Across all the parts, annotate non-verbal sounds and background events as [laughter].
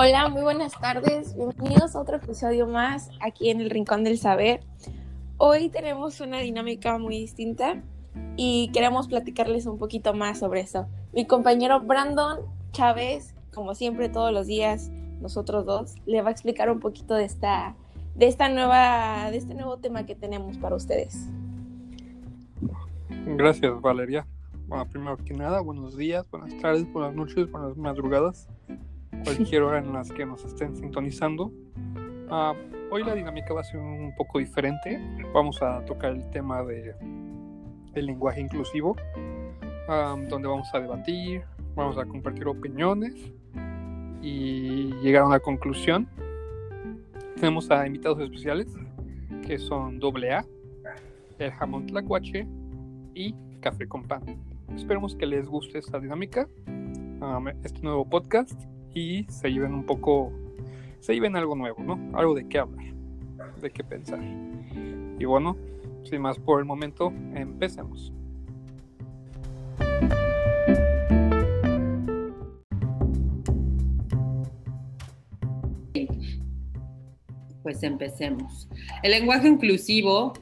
Hola, muy buenas tardes. Bienvenidos a otro episodio más aquí en el Rincón del Saber. Hoy tenemos una dinámica muy distinta y queremos platicarles un poquito más sobre eso. Mi compañero Brandon Chávez, como siempre todos los días, nosotros dos, le va a explicar un poquito de esta, de esta nueva, de este nuevo tema que tenemos para ustedes. Gracias, Valeria. Bueno, primero que nada, buenos días, buenas tardes, buenas noches, buenas madrugadas, cualquier hora en las que nos estén sintonizando. Uh, hoy la dinámica va a ser un poco diferente. Vamos a tocar el tema de el lenguaje inclusivo, um, donde vamos a debatir, vamos a compartir opiniones y llegar a una conclusión. Tenemos a invitados especiales que son AA, el jamón tlacuache y café con pan. Esperemos que les guste esta dinámica, um, este nuevo podcast y se lleven un poco, se lleven algo nuevo, ¿no? Algo de qué hablar, de qué pensar. Y bueno, sin más por el momento, empecemos. Pues empecemos. El lenguaje inclusivo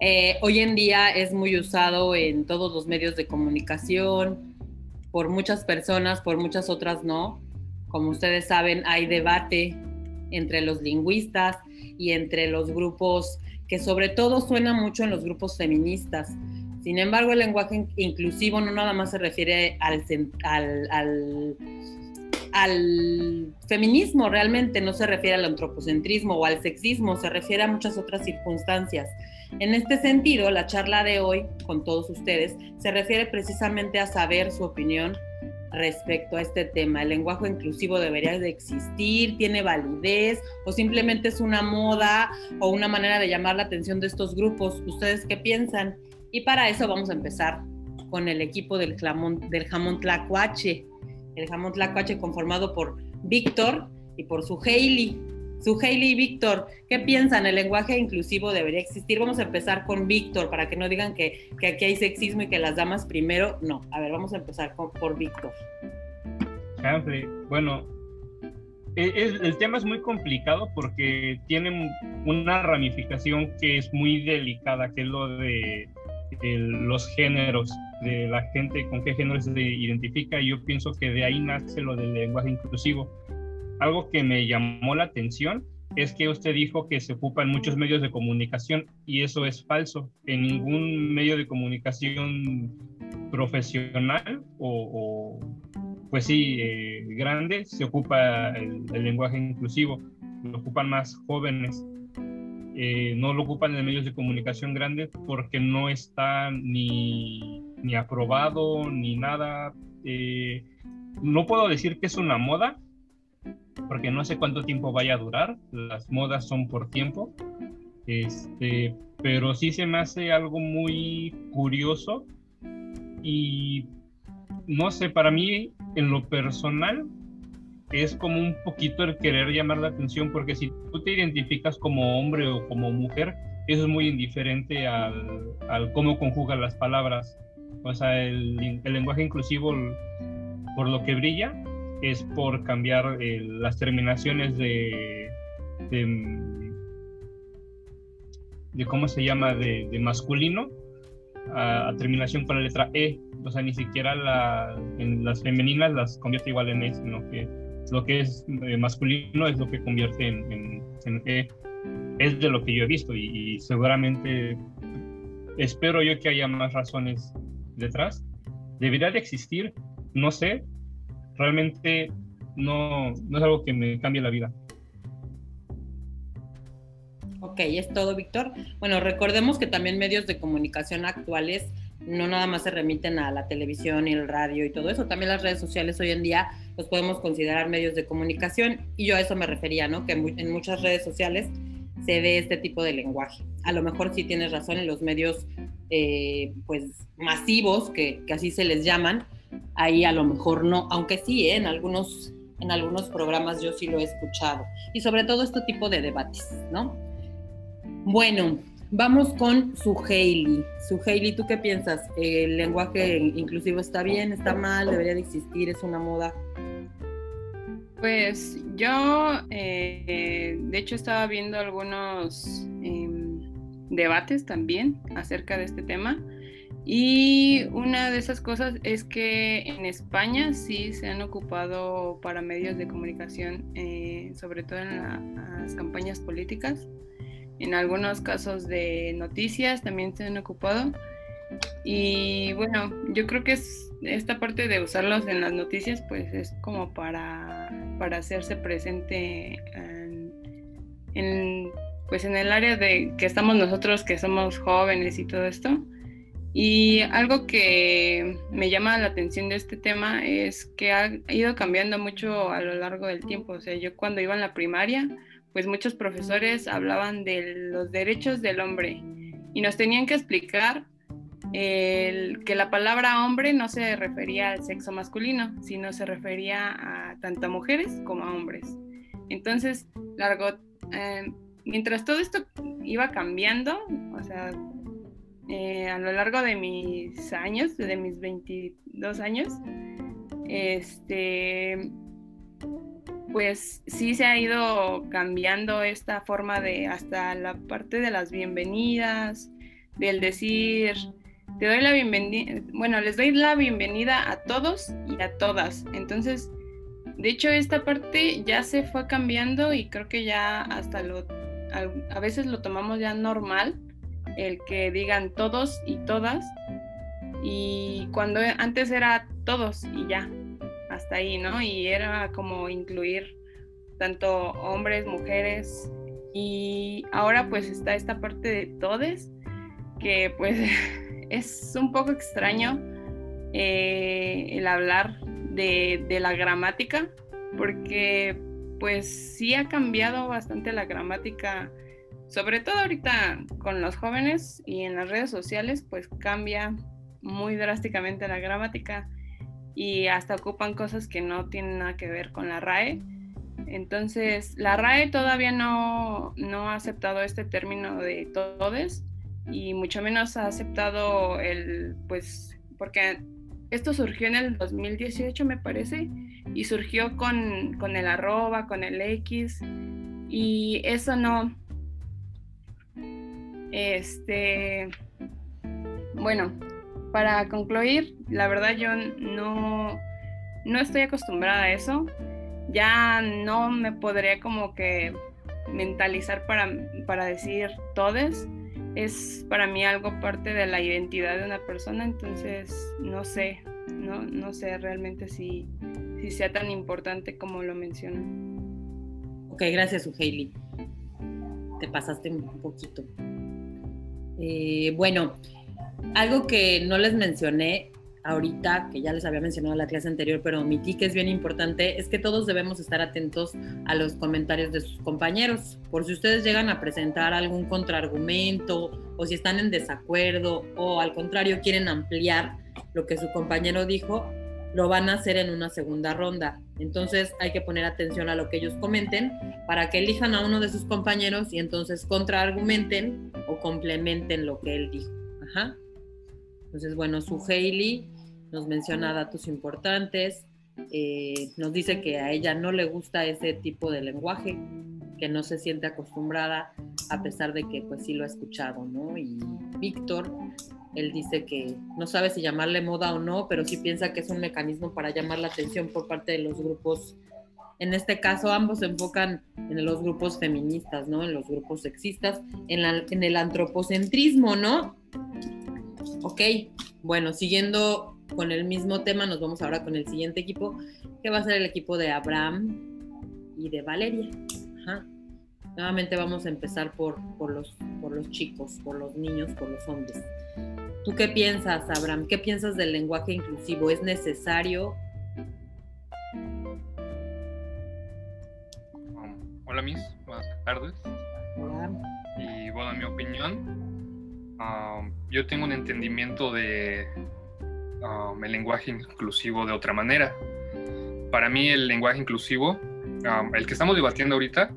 eh, hoy en día es muy usado en todos los medios de comunicación, por muchas personas, por muchas otras no. Como ustedes saben, hay debate entre los lingüistas y entre los grupos que sobre todo suena mucho en los grupos feministas. Sin embargo, el lenguaje inclusivo no nada más se refiere al, al, al, feminismo, realmente no se refiere al antropocentrismo o al sexismo, se refiere a muchas otras circunstancias. En este sentido, la charla de hoy con todos ustedes se refiere precisamente a saber su opinión respecto a este tema. ¿El lenguaje inclusivo debería de existir? ¿Tiene validez? ¿O simplemente es una moda o una manera de llamar la atención de estos grupos? ¿Ustedes qué piensan? Y para eso vamos a empezar con el equipo del jamón, del jamón tlacuache. El jamón tlacuache conformado por Víctor y por su Hailey. Su Hailey y Víctor, ¿qué piensan? ¿El lenguaje inclusivo debería existir? Vamos a empezar con Víctor para que no digan que, aquí hay sexismo y que las damas primero. No, a ver, vamos a empezar por Víctor. Bueno, e, el, tema es muy complicado porque tiene una ramificación que es muy delicada, que es lo de los géneros, de la gente con qué género se identifica. Yo pienso que de ahí nace lo del lenguaje inclusivo algo que me llamó la atención es que usted dijo que se ocupa en muchos medios de comunicación y eso es falso. En ningún medio de comunicación profesional o, pues sí, eh, grande se ocupa el, lenguaje inclusivo. Lo ocupan más jóvenes. Eh, no lo ocupan en medios de comunicación grandes porque no está ni, ni aprobado ni nada. Eh, no puedo decir que es una moda, porque no sé cuánto tiempo vaya a durar, las modas son por tiempo, este, pero sí se me hace algo muy curioso y no sé, para mí en lo personal es como un poquito el querer llamar la atención, porque si tú te identificas como hombre o como mujer, eso es muy indiferente al, al cómo conjugan las palabras. O sea, el, el lenguaje inclusivo, por lo que brilla, es por cambiar eh, las terminaciones de, de, cómo se llama de, masculino a, terminación con la letra E. O sea, ni siquiera en las femeninas las convierte igual en E, sino que lo que es eh, masculino es lo que convierte en, E. Es de lo que yo he visto y, y seguramente espero yo que haya más razones detrás. Debería de existir, no sé, realmente no, no es algo que me cambie la vida. Ok, es todo, Víctor. Bueno, recordemos que también medios de comunicación actuales no nada más se remiten a la televisión y el radio y todo eso, también las redes sociales hoy en día los podemos considerar medios de comunicación y yo a eso me refería, ¿no? Que en muchas redes sociales se ve este tipo de lenguaje. A lo mejor sí tienes razón en los medios eh, pues masivos, que, que así se les llaman, ahí a lo mejor no, aunque sí, ¿eh? en, algunos, en algunos programas yo sí lo he escuchado. Y sobre todo este tipo de debates, ¿no? Bueno, vamos con su Hailey. Su Hailey, ¿tú qué piensas? ¿El lenguaje inclusivo está bien, está mal, debería de existir, es una moda? Pues yo, eh, de hecho, estaba viendo algunos em, debates también acerca de este tema. Y una de esas cosas es que en España sí se han ocupado para medios de comunicación, eh, sobre todo en las campañas políticas. En algunos casos de noticias también se han ocupado. Y bueno, yo creo que es esta parte de usarlos en las noticias, pues es como para, para hacerse presente en, pues en el área de que estamos nosotros, que somos jóvenes y todo esto. Y algo que me llama la atención de este tema es que ha ido cambiando mucho a lo largo del tiempo. O sea, yo cuando iba en la primaria, pues muchos profesores hablaban de los derechos del hombre y nos tenían que explicar que la palabra hombre no se refería al sexo masculino, sino se refería a tanto a mujeres como a hombres. Entonces, largo, eh, mientras todo esto iba cambiando, o sea, eh, a lo largo de mis años, de mis 22 años, este, pues sí se ha ido cambiando esta forma de hasta la parte de las bienvenidas, del decir, te doy la bienvenida, bueno, les doy la bienvenida a todos y a todas. Entonces, de hecho, esta parte ya se fue cambiando y creo que ya hasta lo, a, veces lo tomamos ya normal, el que digan todos y todas. Y cuando antes era todos y ya, hasta ahí, ¿no? Y era como incluir tanto hombres, mujeres. Y ahora pues está esta parte de todes, que pues [laughs] es un poco extraño eh, el hablar de, la gramática, porque pues sí ha cambiado bastante la gramática, sobre todo ahorita con los jóvenes y en las redes sociales, pues cambia muy drásticamente la gramática y hasta ocupan cosas que no tienen nada que ver con la RAE. Entonces, la RAE todavía no, no ha aceptado este término de todes, y mucho menos ha aceptado el, pues, porque esto surgió en el 2018 me parece, y surgió con, con el arroba, con el X, y eso no, este, bueno, para concluir, la verdad yo no, no estoy acostumbrada a eso, ya no me podría como que mentalizar para, para decir todes, es para mí algo parte de la identidad de una persona, entonces no sé, no, no sé realmente si, si sea tan importante como lo mencionan. Ok, gracias, Uheili. Te pasaste un poquito. Eh, bueno, algo que no les mencioné ahorita, que ya les había mencionado en la clase anterior, pero omití que es bien importante, es que todos debemos estar atentos a los comentarios de sus compañeros. Por si ustedes llegan a presentar algún contraargumento o si están en desacuerdo o al contrario quieren ampliar lo que su compañero dijo, lo van a hacer en una segunda ronda. Entonces hay que poner atención a lo que ellos comenten para que elijan a uno de sus compañeros y entonces contraargumenten o complementen lo que él dijo. Ajá. Entonces, bueno, su Hailey nos menciona datos importantes, eh, nos dice que a ella no le gusta ese tipo de lenguaje, que no se siente acostumbrada, a pesar de que pues sí lo ha escuchado, ¿no? Y Víctor, él dice que no sabe si llamarle moda o no, pero sí piensa que es un mecanismo para llamar la atención por parte de los grupos. En este caso, ambos se enfocan en los grupos feministas, ¿no? En los grupos sexistas, en, el antropocentrismo, ¿no? Ok, bueno, siguiendo con el mismo tema, nos vamos ahora con el siguiente equipo, que va a ser el equipo de Abraham y de Valeria. Nuevamente vamos a empezar por los chicos, por los niños, por los hombres. ¿Tú qué piensas, Abraham? ¿Qué piensas del lenguaje inclusivo? ¿Es necesario? Um, hola, Miss. Buenas tardes. Hola. Y bueno, en mi opinión, um, yo tengo un entendimiento de Um, el lenguaje inclusivo de otra manera. Para mí el lenguaje inclusivo, el que estamos debatiendo ahorita,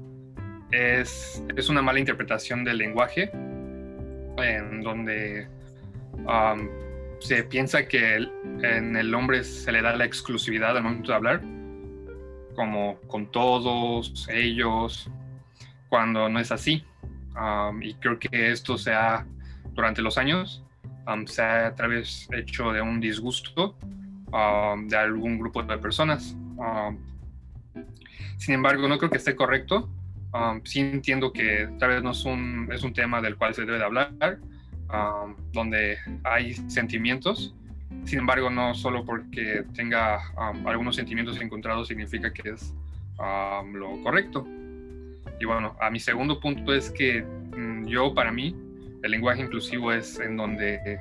es, es, una mala interpretación del lenguaje, en donde um, se piensa que en el hombre se le da la exclusividad al momento de hablar, como con todos ellos, cuando no es así. Um, y creo que esto se ha, durante los años, um, se ha a través hecho de un disgusto um, de algún grupo de personas. sin embargo, no creo que esté correcto. sí entiendo que tal vez no es un, es un tema del cual se debe de hablar, donde hay sentimientos. Sin embargo, no solo porque tenga algunos sentimientos encontrados significa que es lo correcto. Y bueno, a mi segundo punto es que mm, yo, para mí, el lenguaje inclusivo es en donde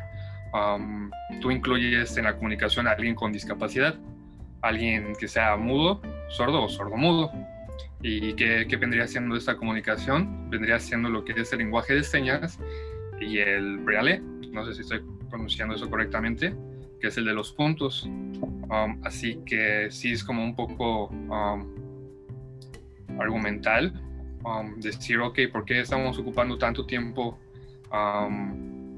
tú incluyes en la comunicación a alguien con discapacidad, alguien que sea mudo, sordo o sordomudo. ¿Y qué, qué vendría siendo esta comunicación? Vendría siendo lo que es el lenguaje de señas y el braille, no sé si estoy pronunciando eso correctamente, que es el de los puntos. así que sí es como un poco argumental Um, decir, ok, ¿por qué estamos ocupando tanto tiempo um,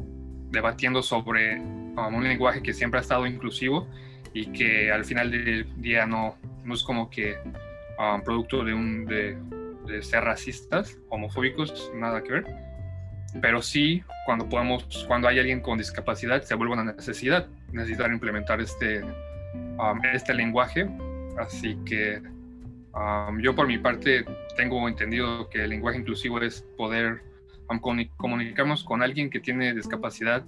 debatiendo sobre um, un lenguaje que siempre ha estado inclusivo y que al final del día no, no es como que producto de, un, de, ser racistas, homofóbicos, nada que ver? Pero sí, cuando, podemos, cuando hay alguien con discapacidad, se vuelve una necesidad, necesitar implementar este, este lenguaje. Así que yo por mi parte tengo entendido que el lenguaje inclusivo es poder comunicarnos con alguien que tiene discapacidad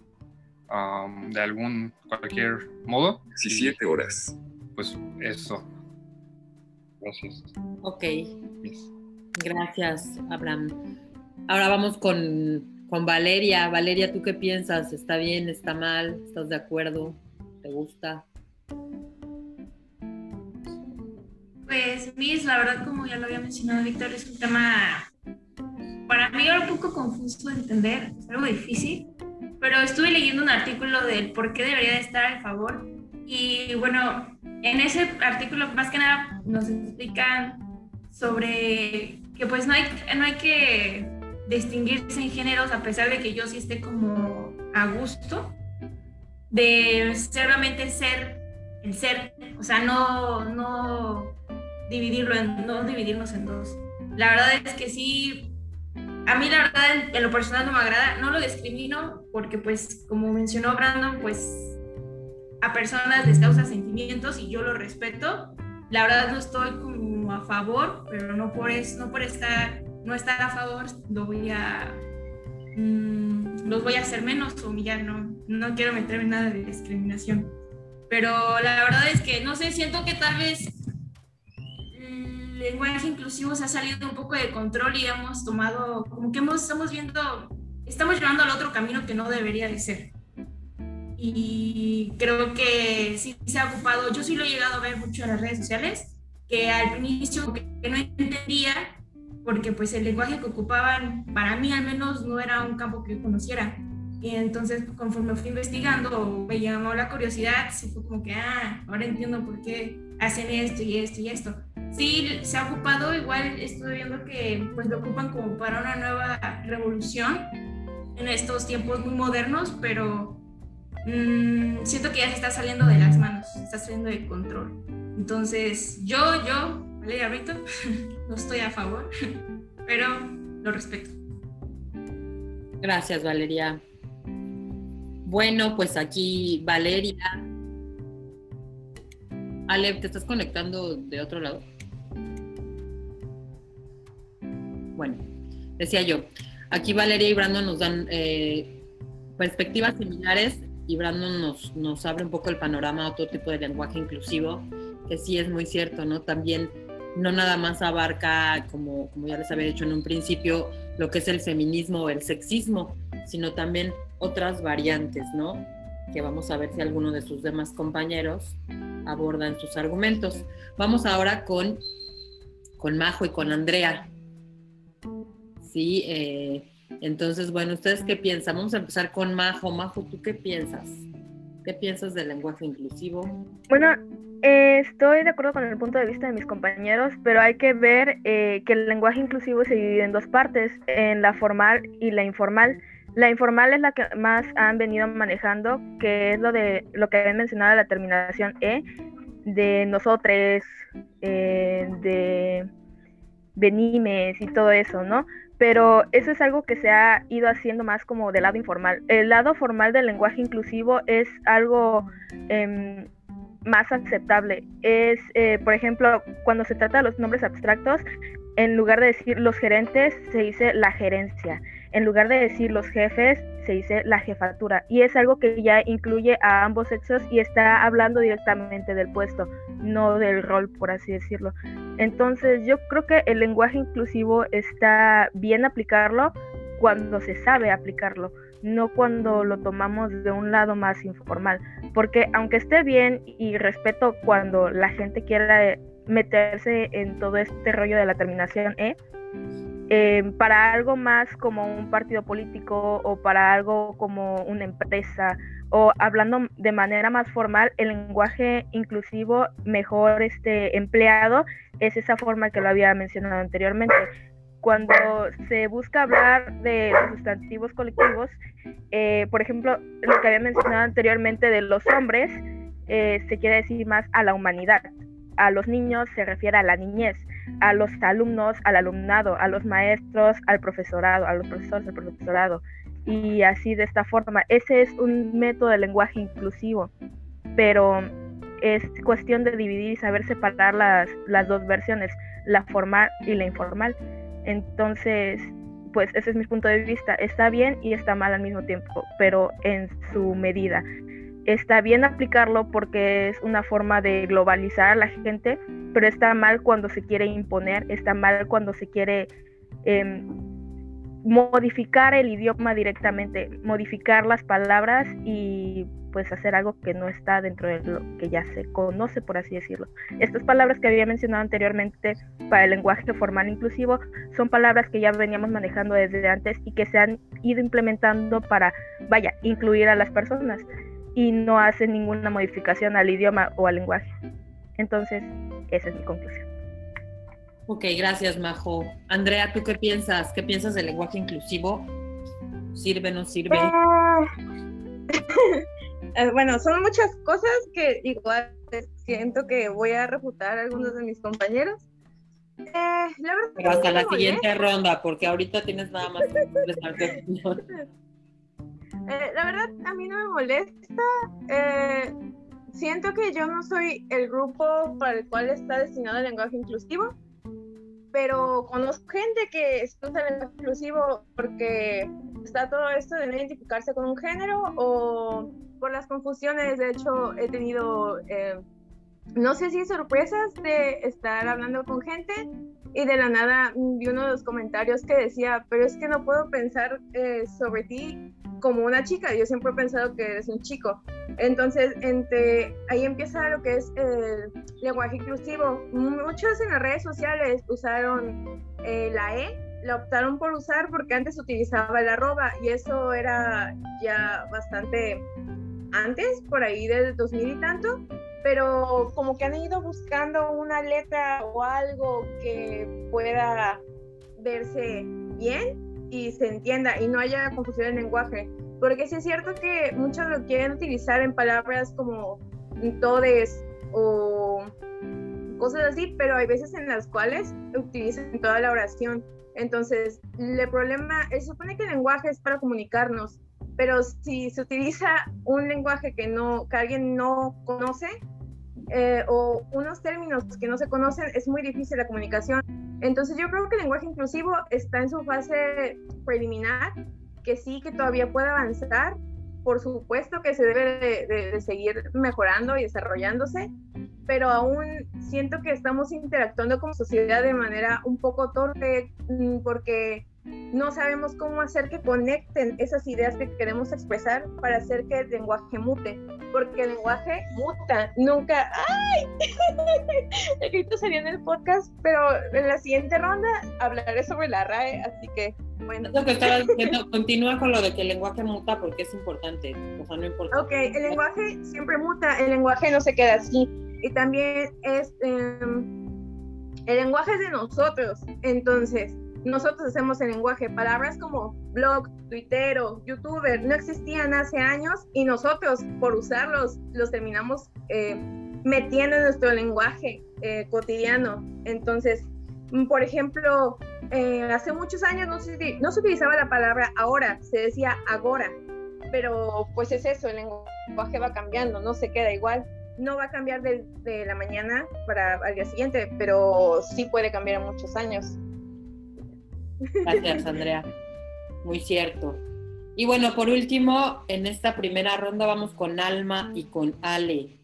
de algún cualquier modo. 17 horas. Pues eso. Gracias. Ok. Gracias, Abraham. Ahora vamos con, con Valeria. Valeria, ¿tú qué piensas? ¿Está bien? ¿Está mal? ¿Estás de acuerdo? ¿Te gusta? Pues, Miss, la verdad, como ya lo había mencionado Víctor, es un tema para mí un poco confuso de entender, es algo difícil, pero estuve leyendo un artículo del por qué debería de estar a favor y bueno, en ese artículo más que nada nos explican sobre que pues no hay, no hay que distinguirse en géneros a pesar de que yo sí esté como a gusto de solamente ser el ser, o sea, no, no dividirlo en, no dividirnos en dos. La verdad es que sí, a mí la verdad en lo personal no me agrada, no lo discrimino porque pues como mencionó Brandon, pues a personas les causa sentimientos y yo lo respeto. La verdad no estoy como a favor, pero no por eso, no por estar, no estar a favor, lo voy a mm, los voy a hacer menos o humillar, no, no quiero meterme en nada de discriminación. Pero la verdad es que no sé, siento que tal vez lenguaje inclusivo se ha salido un poco de control y hemos tomado, como que hemos, estamos viendo, estamos llevando al otro camino que no debería de ser. Y creo que sí se ha ocupado, yo sí lo he llegado a ver mucho en las redes sociales, que al inicio que no entendía, porque pues el lenguaje que ocupaban, para mí al menos no era un campo que yo conociera. Y entonces, conforme fui investigando, me llamó la curiosidad, sí fue como que, ah, ahora entiendo por qué hacen esto y esto y esto sí se ha ocupado, igual estoy viendo que pues lo ocupan como para una nueva revolución en estos tiempos muy modernos, pero mm, siento que ya se está saliendo de las manos, está saliendo de control. Entonces, yo, yo, Valeria Brito, [laughs] no estoy a favor, [laughs] pero lo respeto. Gracias, Valeria. Bueno, pues aquí Valeria. Ale, ¿te estás conectando de otro lado? Bueno, decía yo, aquí Valeria y Brandon nos dan eh, perspectivas similares y Brandon nos, nos abre un poco el panorama a otro tipo de lenguaje inclusivo, que sí es muy cierto, ¿no? También no nada más abarca, como, como ya les había dicho en un principio, lo que es el feminismo o el sexismo, sino también otras variantes, ¿no? Que vamos a ver si alguno de sus demás compañeros abordan sus argumentos. Vamos ahora con, con Majo y con Andrea. Sí, eh, entonces, bueno, ¿ustedes qué piensan? Vamos a empezar con Majo. Majo, ¿tú qué piensas? ¿Qué piensas del lenguaje inclusivo? Bueno, eh, estoy de acuerdo con el punto de vista de mis compañeros, pero hay que ver eh, que el lenguaje inclusivo se divide en dos partes, en la formal y la informal. La informal es la que más han venido manejando, que es lo de lo que habían mencionado la terminación E, de nosotros, eh, de venimes y todo eso, ¿no? Pero eso es algo que se ha ido haciendo más como del lado informal. El lado formal del lenguaje inclusivo es algo em, más aceptable. Es, eh, por ejemplo, cuando se trata de los nombres abstractos, en lugar de decir los gerentes, se dice la gerencia. En lugar de decir los jefes, se dice la jefatura. Y es algo que ya incluye a ambos sexos y está hablando directamente del puesto, no del rol, por así decirlo. Entonces yo creo que el lenguaje inclusivo está bien aplicarlo cuando se sabe aplicarlo, no cuando lo tomamos de un lado más informal. Porque aunque esté bien y respeto cuando la gente quiera meterse en todo este rollo de la terminación E, eh, para algo más como un partido político o para algo como una empresa o hablando de manera más formal, el lenguaje inclusivo mejor este, empleado es esa forma que lo había mencionado anteriormente. Cuando se busca hablar de los sustantivos colectivos, eh, por ejemplo, lo que había mencionado anteriormente de los hombres, eh, se quiere decir más a la humanidad. A los niños se refiere a la niñez a los alumnos, al alumnado, a los maestros, al profesorado, a los profesores, al profesorado. Y así de esta forma. Ese es un método de lenguaje inclusivo, pero es cuestión de dividir y saber separar las, las dos versiones, la formal y la informal. Entonces, pues ese es mi punto de vista. Está bien y está mal al mismo tiempo, pero en su medida está bien aplicarlo porque es una forma de globalizar a la gente, pero está mal cuando se quiere imponer, está mal cuando se quiere em, modificar el idioma directamente, modificar las palabras y pues hacer algo que no está dentro de lo que ya se conoce, por así decirlo. Estas palabras que había mencionado anteriormente para el lenguaje formal inclusivo son palabras que ya veníamos manejando desde antes y que se han ido implementando para, vaya, incluir a las personas y no hace ninguna modificación al idioma o al lenguaje. Entonces, esa es mi conclusión. Ok, gracias, Majo. Andrea, ¿tú qué piensas? ¿Qué piensas del lenguaje inclusivo? ¿Sirve, no sirve? Ah. [laughs] Eh, bueno, son muchas cosas que igual siento que voy a refutar a algunos de mis compañeros. Eh, la verdad Pero hasta la siguiente ronda, porque ahorita tienes nada más que [laughs] Eh, la verdad, a mí no me molesta. Eh, siento que yo no soy el grupo para el cual está destinado el lenguaje inclusivo, pero conozco gente que usa el lenguaje inclusivo porque está todo esto de no identificarse con un género o por las confusiones. De hecho, he tenido, eh, no sé si sorpresas de estar hablando con gente y de la nada vi uno de los comentarios que decía, pero es que no puedo pensar sobre ti como una chica, yo siempre he pensado que eres un chico. Entonces, entre, ahí empieza lo que es el lenguaje inclusivo. Muchos en las redes sociales usaron eh, la E, la optaron por usar porque antes utilizaba la arroba y eso era ya bastante antes, por ahí del 2000 y tanto, pero como que han ido buscando una letra o algo que pueda verse bien y se entienda y no haya confusión en lenguaje. Porque sí es cierto que muchos lo quieren utilizar en palabras como todes o cosas así, pero hay veces en las cuales utilizan toda la oración. Entonces, el problema, se supone que el lenguaje es para comunicarnos, pero si se utiliza un lenguaje que, no, que alguien no conoce eh, o unos términos que no se conocen, es muy difícil la comunicación. Entonces yo creo que el lenguaje inclusivo está en su fase preliminar, que sí, que todavía puede avanzar. Por supuesto que se debe de, seguir mejorando y desarrollándose, pero aún siento que estamos interactuando como sociedad de manera un poco torpe mm, porque no sabemos cómo hacer que conecten esas ideas que queremos expresar para hacer que el lenguaje mute, porque el lenguaje muta, nunca, ¡ay! [laughs] el grito sería en el podcast, pero en la siguiente ronda hablaré sobre la RAE, así que bueno. Lo que diciendo, [laughs] continúa con lo de que el lenguaje muta porque es importante, o sea, no importa. Ok, el lenguaje siempre muta, el lenguaje no se queda así, y también es, em, el lenguaje es de nosotros, entonces, nosotros hacemos el lenguaje. Palabras como blog, tuitero, youtuber no existían hace años y nosotros por usarlos los terminamos eh, metiendo en nuestro lenguaje eh, cotidiano. Entonces, mm, por ejemplo, eh, hace muchos años no se, no se utilizaba la palabra ahora, se decía agora, pero pues es eso, el lenguaje va cambiando, no se queda igual. No va a cambiar de, de la mañana para al día siguiente, pero sí puede cambiar en muchos años. Gracias, Andrea. Muy cierto. Y bueno, por último, en esta primera ronda vamos con Alma y con Ale.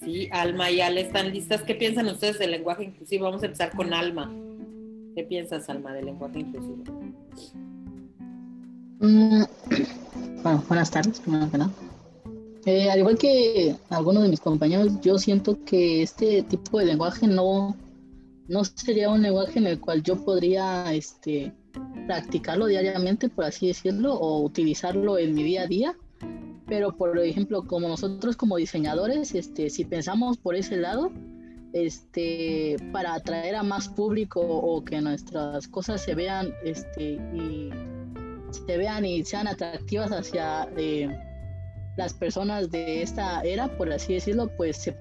Sí, Alma y Ale están listas. ¿Qué piensan ustedes del lenguaje inclusivo? Vamos a empezar con Alma. ¿Qué piensas, Alma, del lenguaje inclusivo? Mm, bueno, buenas tardes, primero. Eh, al igual que algunos de mis compañeros, yo siento que este tipo de lenguaje no, no sería un lenguaje en el cual yo podría este, practicarlo diariamente, por así decirlo, o utilizarlo en mi día a día. Pero, por ejemplo, como nosotros como diseñadores, este, si pensamos por ese lado, este, para atraer a más público o que nuestras cosas se vean este, y se vean y sean atractivas hacia eh, las personas de esta era, por así decirlo, pues se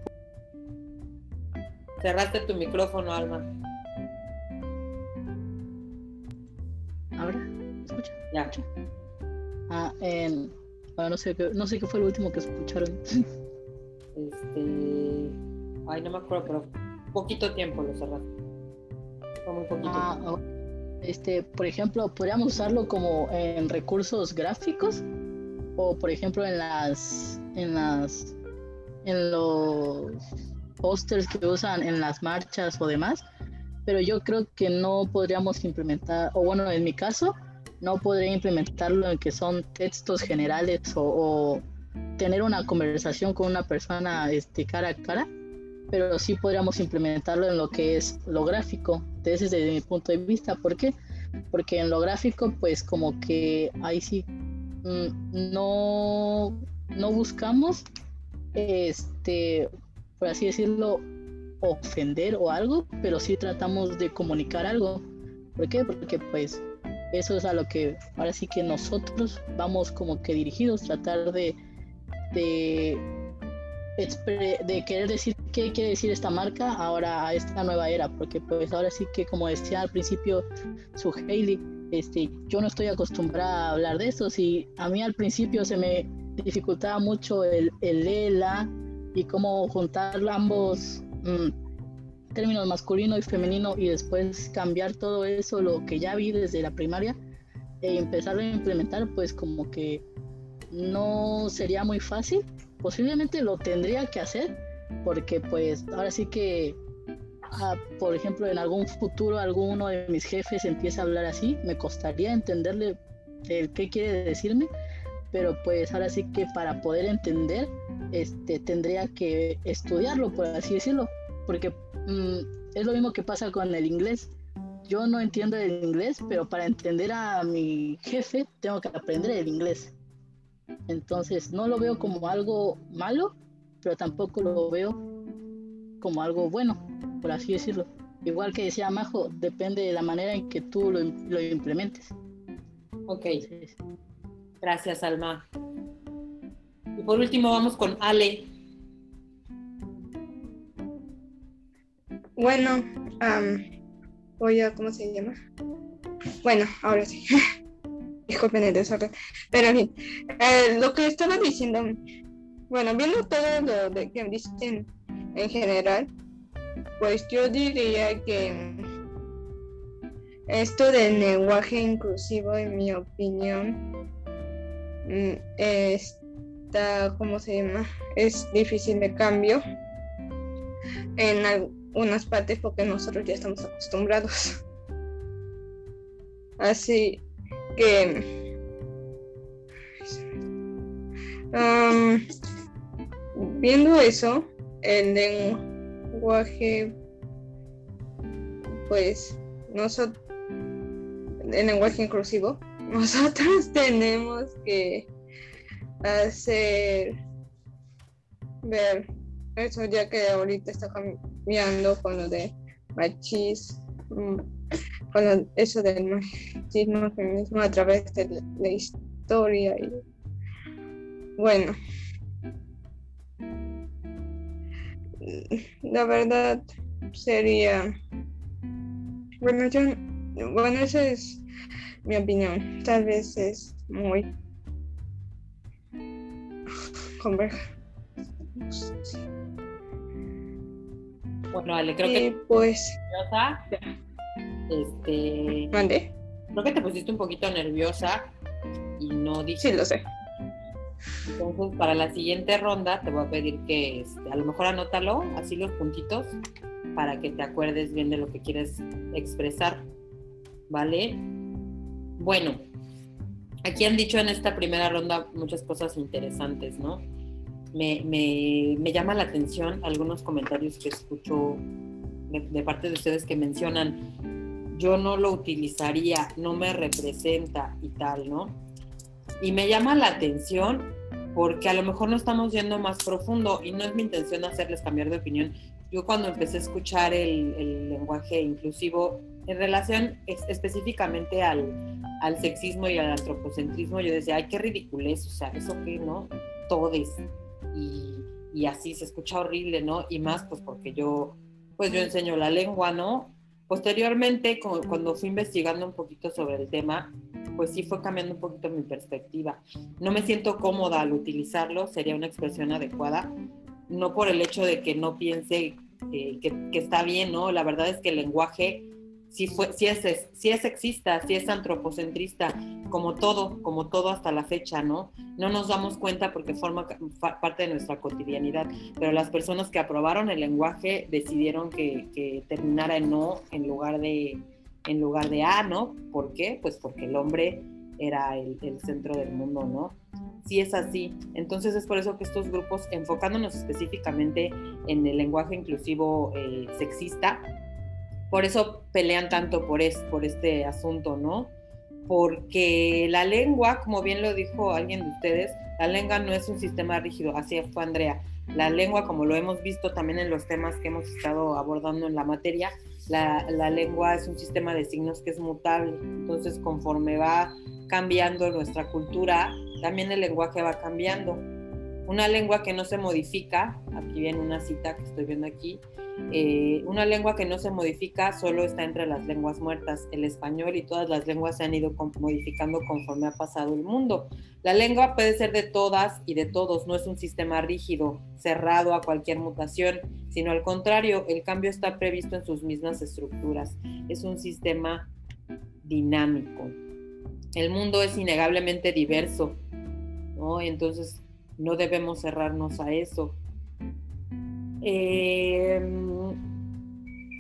Cerraste tu micrófono, Alma. ¿Ahora? ¿Me escucha? Ya. Ah, en... bueno, no sé, qué, no sé qué fue lo último que escucharon. Este... Ay, no me acuerdo, pero poquito tiempo lo cerraste. Fue muy poquito. Ah, este, por ejemplo, podríamos usarlo como en recursos gráficos o por ejemplo en las en las en los pósters que usan en las marchas o demás, pero yo creo que no podríamos implementar, o bueno, en mi caso, no podría implementarlo en que son textos generales o, tener una conversación con una persona este, cara a cara, pero sí podríamos implementarlo en lo que es lo gráfico, desde mi punto de vista. ¿Por qué? Porque en lo gráfico, pues como que ahí sí mm, no, no buscamos este por así decirlo, ofender o algo, pero sí tratamos de comunicar algo. ¿Por qué? Porque pues eso es a lo que ahora sí que nosotros vamos como que dirigidos, tratar de, de, de querer decir qué quiere decir esta marca ahora a esta nueva era, porque pues ahora sí que como decía al principio su Hailey, este, yo no estoy acostumbrada a hablar de eso, y a mí al principio se me dificultaba mucho el, el ELA, y cómo juntar ambos mm, términos masculino y femenino y después cambiar todo eso, lo que ya vi desde la primaria, e empezar a implementar, pues como que no sería muy fácil. Posiblemente lo tendría que hacer, porque pues ahora sí que, ah, por ejemplo, en algún futuro alguno de mis jefes empieza a hablar así, me costaría entenderle qué quiere decirme, pero pues ahora sí que para poder entender este tendría que estudiarlo por así decirlo porque mm, es lo mismo que pasa con el inglés. Yo no entiendo el inglés pero para entender a mi jefe tengo que aprender el inglés. Entonces no lo veo como algo malo pero tampoco lo veo como algo bueno por así decirlo. Igual que decía Majo depende de la manera en que tú lo, lo implementes. Ok Gracias, Alma. Y por último vamos con Ale. Bueno, voy a, ¿cómo se llama? Bueno, ahora sí. [laughs] Disculpen el desorden. Pero en fin, eh, lo que estaba diciendo, bueno, viendo todo lo de que dicen en general, pues yo diría que esto del lenguaje inclusivo, en mi opinión, está, ¿cómo se llama? Es difícil de cambio en algunas partes porque nosotros ya estamos acostumbrados. [laughs] Así que um, viendo eso, el lenguaje, pues nosotros, el lenguaje inclusivo, nosotros [laughs] tenemos que hacer ver eso ya que ahorita está cambiando con lo de machismo, con eso del machismo feminismo a través de la, historia y bueno. La verdad sería, bueno, yo, bueno, esa es mi opinión. Tal vez es muy. Bueno, Ale, creo que pues. Este, ¿mande? creo que te pusiste un poquito nerviosa y no dije. Sí, lo sé. Entonces, para la siguiente ronda te voy a pedir que este, a lo mejor anótalo, así los puntitos, para que te acuerdes bien de lo que quieres expresar. ¿Vale? Bueno, aquí han dicho en esta primera ronda muchas cosas interesantes, ¿no? Me, me- me llama la atención algunos comentarios que escucho de, parte de ustedes que mencionan, yo no lo utilizaría, no me representa y tal, ¿no? Y me llama la atención porque a lo mejor no estamos yendo más profundo y no es mi intención hacerles cambiar de opinión. Yo cuando empecé a escuchar el lenguaje inclusivo en relación es- específicamente al, al sexismo y al antropocentrismo, yo decía, ay, qué ridiculez, o sea, eso qué, ¿no? Todes. Y, y así se escucha horrible, ¿no? Y más pues porque yo, pues yo enseño la lengua, ¿no? Posteriormente, como- cuando fui investigando un poquito sobre el tema, pues sí fue cambiando un poquito mi perspectiva. No me siento cómoda al utilizarlo, sería una expresión adecuada, no por el hecho de que no piense eh, que, que está bien, ¿no? La verdad es que el lenguaje sí, fue, sí, es, sí es sexista, sí es antropocentrista, como todo, como todo hasta la fecha, ¿no? No nos damos cuenta porque forma parte de nuestra cotidianidad, pero las personas que aprobaron el lenguaje decidieron que, que terminara en no en lugar de en lugar de A, ¿no? ¿Por qué? Pues porque el hombre era el, el centro del mundo, ¿no? Sí es así. Entonces es por eso que estos grupos, enfocándonos específicamente en el lenguaje inclusivo eh, sexista, por eso pelean tanto por, es, por este asunto, ¿no? Porque la lengua, como bien lo dijo alguien de ustedes, la lengua no es un sistema rígido, así fue Andrea. La lengua, como lo hemos visto también en los temas que hemos estado abordando en la materia, la, la lengua es un sistema de signos que es mutable. Entonces, conforme va cambiando nuestra cultura, también el lenguaje va cambiando. Una lengua que no se modifica, aquí viene una cita que estoy viendo aquí, eh, una lengua que no se modifica solo está entre las lenguas muertas. El español y todas las lenguas se han ido modificando conforme ha pasado el mundo. La lengua puede ser de todas y de todos, no es un sistema rígido, cerrado a cualquier mutación, sino al contrario, el cambio está previsto en sus mismas estructuras. Es un sistema dinámico. El mundo es innegablemente diverso, ¿no? Entonces no debemos cerrarnos a eso. Eh,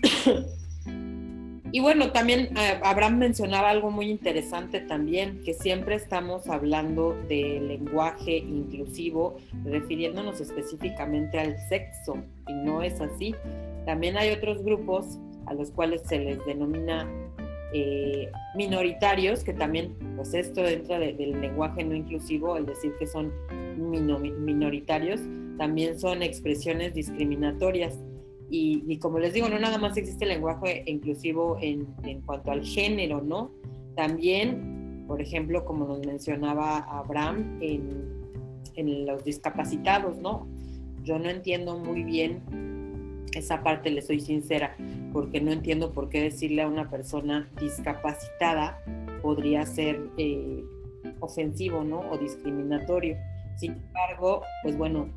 [coughs] y bueno, también eh, Abraham mencionaba algo muy interesante también, que siempre estamos hablando de lenguaje inclusivo, refiriéndonos específicamente al sexo, y no es así. También hay otros grupos a los cuales se les denomina eh, minoritarios, que también, pues esto dentro de- del lenguaje no inclusivo, el decir que son mino- minoritarios, también son expresiones discriminatorias. Y, y como les digo, no nada más existe el lenguaje inclusivo en, en cuanto al género, ¿no? También, por ejemplo, como nos mencionaba Abraham, en, en los discapacitados, ¿no? Yo no entiendo muy bien esa parte, le soy sincera, porque no entiendo por qué decirle a una persona discapacitada podría ser eh, ofensivo, ¿no? O discriminatorio. Sin embargo, pues bueno,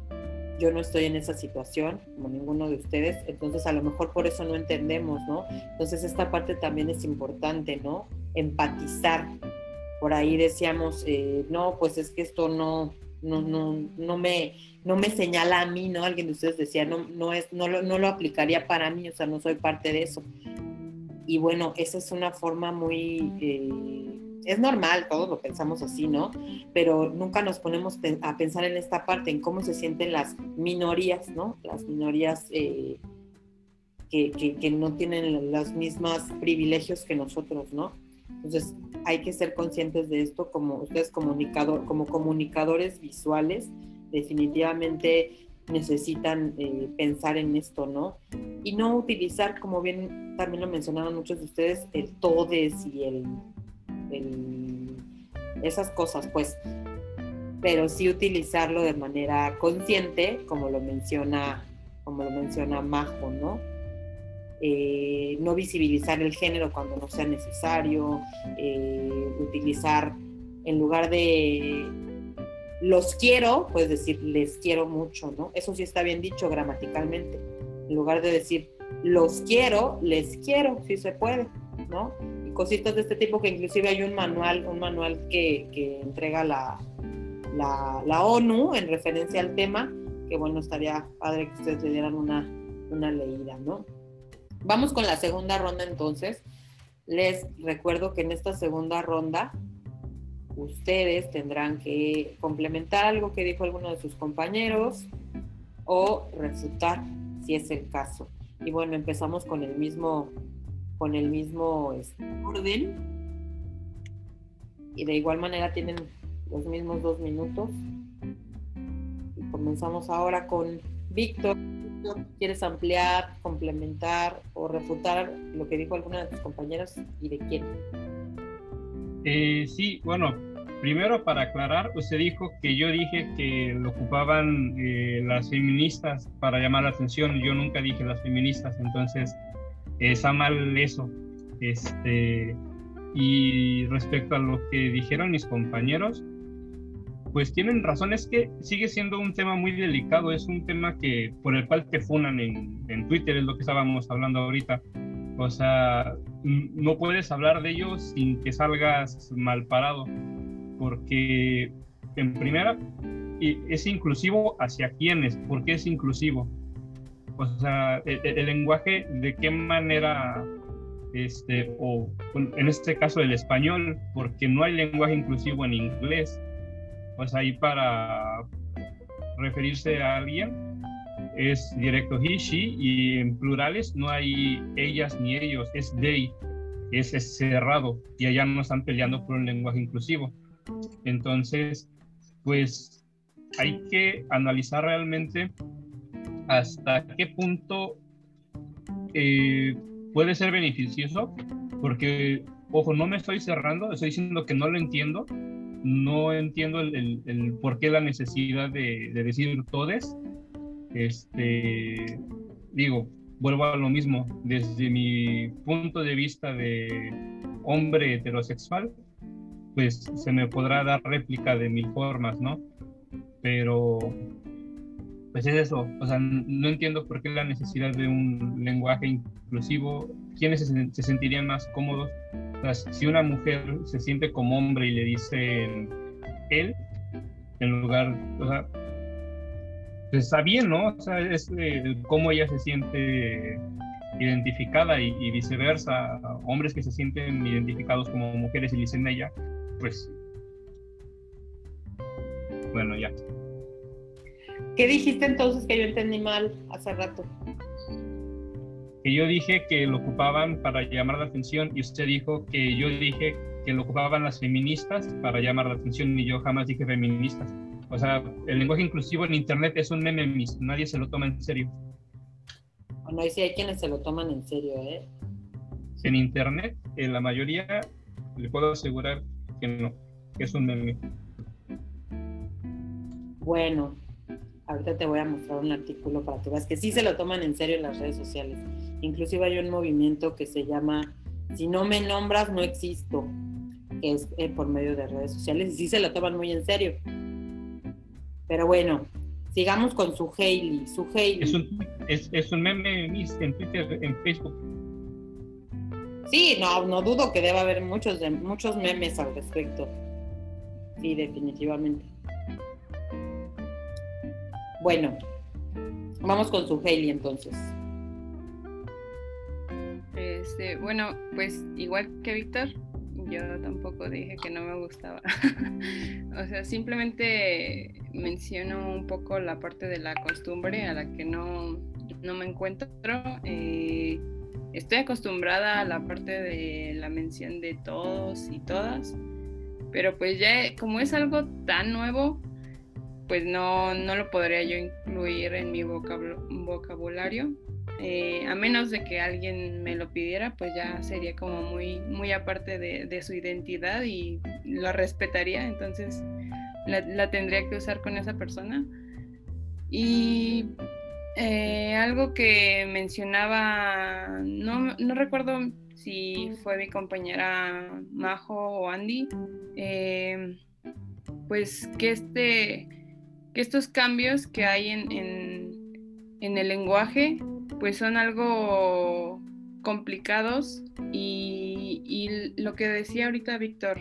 yo no estoy en esa situación, como ninguno de ustedes, entonces a lo mejor por eso no entendemos, ¿no? Entonces esta parte también es importante, ¿no? Empatizar. Por ahí decíamos, eh, no, pues es que esto no, no, no, no me, no me señala a mí, ¿no? Alguien de ustedes decía, no, no, es, no, lo, no lo aplicaría para mí, o sea, no soy parte de eso. Y bueno, esa es una forma muy... eh, es normal, todos lo pensamos así, ¿no? Pero nunca nos ponemos a pensar en esta parte, en cómo se sienten las minorías, ¿no? Las minorías eh, que, que- que no tienen los mismos privilegios que nosotros, ¿no? Entonces hay que ser conscientes de esto como ustedes comunicador, como comunicadores visuales, definitivamente necesitan eh, pensar en esto, ¿no? Y no utilizar, como bien también lo mencionaron muchos de ustedes, el todes y el, el- esas cosas, pues, pero sí utilizarlo de manera consciente, como lo menciona como lo menciona Majo, ¿no? Eh, no visibilizar el género cuando no sea necesario, eh, utilizar en lugar de los quiero, puedes decir les quiero mucho, ¿no? Eso sí está bien dicho gramaticalmente. En lugar de decir los quiero, les quiero, si se puede, ¿no? Y cositas de este tipo que inclusive hay un manual, un manual que, entrega la, la, la, ONU en referencia al tema, que bueno, estaría padre que ustedes le dieran una, una leída, ¿no? Vamos con la segunda ronda entonces. Les recuerdo que en esta segunda ronda ustedes tendrán que complementar algo que dijo alguno de sus compañeros o refutar si es el caso. Y bueno, empezamos con el mismo, con el mismo este, orden. Y de igual manera tienen los mismos dos minutos. Y comenzamos ahora con Víctor. ¿Quieres ampliar, complementar o refutar lo que dijo alguna de tus compañeras y de quién? Eh, sí, bueno, primero para aclarar, usted dijo que yo dije que lo ocupaban eh, las feministas para llamar la atención. Yo nunca dije las feministas, entonces está mal eso. Este, y respecto a lo que dijeron mis compañeros, pues tienen razón, es que sigue siendo un tema muy delicado, es un tema que por el cual te funan en, Twitter, es lo que estábamos hablando ahorita. O sea, no puedes hablar de ellos sin que salgas mal parado, porque en primera es inclusivo hacia quiénes, ¿por qué es inclusivo? O sea, el, el lenguaje, de qué manera, este, o en este caso el español, porque no hay lenguaje inclusivo en inglés, pues ahí para referirse a alguien es directo he, she y en plurales no hay ellas ni ellos, es they, es, cerrado y allá no están peleando por un lenguaje inclusivo. Entonces, pues hay que analizar realmente hasta qué punto eh, puede ser beneficioso, porque, ojo, no me estoy cerrando, estoy diciendo que no lo entiendo, no entiendo el, por qué la necesidad de, de decir todes, este, digo, vuelvo a lo mismo, desde mi punto de vista de hombre heterosexual, pues se me podrá dar réplica de mil formas, ¿no? Pero, pues es eso, o sea, no entiendo por qué la necesidad de un lenguaje inclusivo, ¿quiénes se, sentirían más cómodos? Si una mujer se siente como hombre y le dicen él, en lugar, o sea, pues, está bien, ¿no? O sea, es eh, cómo ella se siente identificada y, viceversa, hombres que se sienten identificados como mujeres y dicen ella, pues bueno, ya. ¿Qué dijiste entonces que yo entendí mal hace rato? Que yo dije que lo ocupaban para llamar la atención y usted dijo que yo dije que lo ocupaban las feministas para llamar la atención y yo jamás dije feministas. O sea, el lenguaje inclusivo en Internet es un meme mismo, nadie se lo toma en serio. Bueno, ahí sí hay quienes se lo toman en serio, ¿eh? En Internet, en la mayoría, le puedo asegurar que no, que es un meme. Bueno, ahorita te voy a mostrar un artículo para que veas que sí se lo toman en serio en las redes sociales. Inclusive hay un movimiento que se llama Si no me nombras, no existo, que es eh, por medio de redes sociales y sí se lo toman muy en serio. Pero bueno, sigamos con su Hailey. Su Hailey. Es un, es, un meme en Twitter, en Facebook. Sí, no, no dudo que deba haber muchos, muchos memes al respecto. Sí, definitivamente. Bueno, vamos con su Hailey entonces. Este, bueno, pues igual que Víctor, yo tampoco dije que no me gustaba. [laughs] o sea, simplemente menciono un poco la parte de la costumbre a la que no, no me encuentro. Eh, estoy acostumbrada a la parte de la mención de todos y todas, pero pues ya como es algo tan nuevo, pues no, no lo podría yo incluir en mi vocabulario. Eh, a menos de que alguien me lo pidiera, pues ya sería como muy, muy aparte de, su identidad y lo respetaría, entonces la, tendría que usar con esa persona. Y eh, algo que mencionaba, no, no recuerdo si fue mi compañera Majo o Andy, eh, pues que, este, que estos cambios que hay en, en, el lenguaje, pues son algo complicados y, lo que decía ahorita Víctor,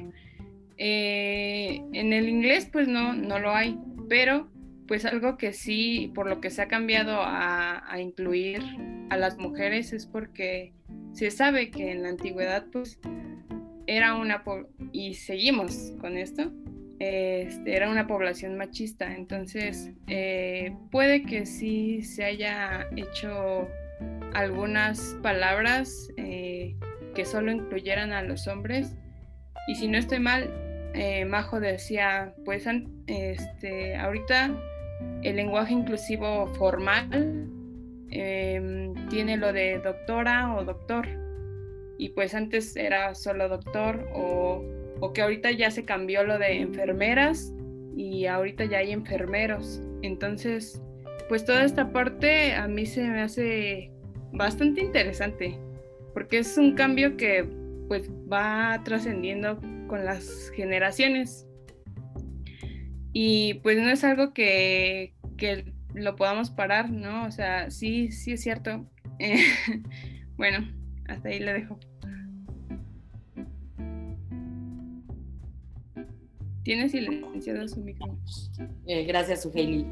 eh, en el inglés pues no, no lo hay, pero pues algo que sí, por lo que se ha cambiado a, a incluir a las mujeres es porque se sabe que en la antigüedad pues era una, y seguimos con esto, este, era una población machista, entonces eh, puede que sí se haya hecho algunas palabras eh, que solo incluyeran a los hombres, y si no estoy mal, eh, Majo decía, pues este, ahorita el lenguaje inclusivo formal Em, tiene lo de doctora o doctor. Y pues antes era solo doctor o, o, que ahorita ya se cambió lo de enfermeras y ahorita ya hay enfermeros. Entonces, pues toda esta parte a mí se me hace bastante interesante porque es un cambio que pues va trascendiendo con las generaciones. Y pues no es algo que, que lo podamos parar, ¿no? O sea, sí, sí es cierto. [laughs] Bueno, hasta ahí le dejo. Tiene silenciado su micrófono. Eh, gracias, Ugeli.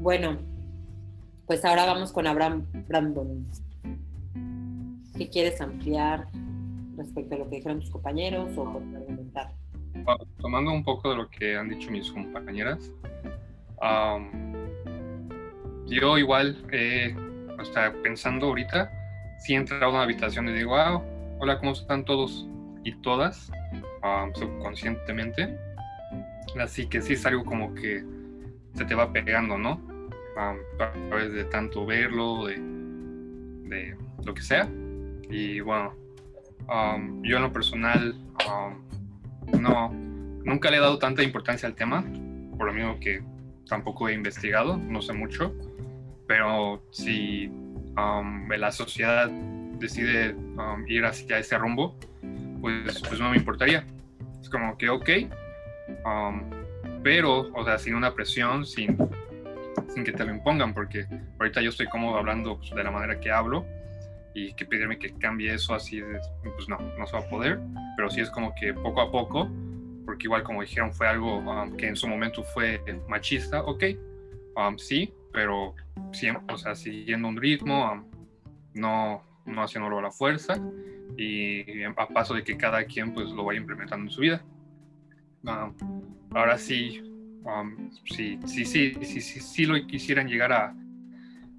Bueno, pues ahora vamos con Abraham Brandon. ¿Qué quieres ampliar respecto a lo que dijeron tus compañeros o complementar? tomando un poco de lo que han dicho mis compañeras, yo igual, eh, hasta pensando ahorita, si he entrado a una habitación y digo, ah, hola, ¿cómo están todos y todas? Um, subconscientemente. Así que sí es algo como que se te va pegando, ¿no? a través de tanto verlo, de, de, lo que sea. Y bueno, yo en lo personal no, nunca le he dado tanta importancia al tema, por lo mismo que tampoco he investigado, no sé mucho pero si um, la sociedad decide um, ir hacia ese rumbo, pues, pues no me importaría. Es como que, ok, um, pero, o sea, sin una presión, sin, sin que te lo impongan, porque ahorita yo estoy cómodo hablando pues, de la manera que hablo y que pedirme que cambie eso así, pues no, no se va a poder, pero sí es como que poco a poco, porque igual como dijeron fue algo que en su momento fue machista, ok, sí, pero siempre, o sea, siguiendo un ritmo, no, no haciéndolo a la fuerza y a paso de que cada quien pues lo vaya implementando en su vida. Ahora sí, sí, sí, sí, sí, sí, sí, lo quisieran llegar a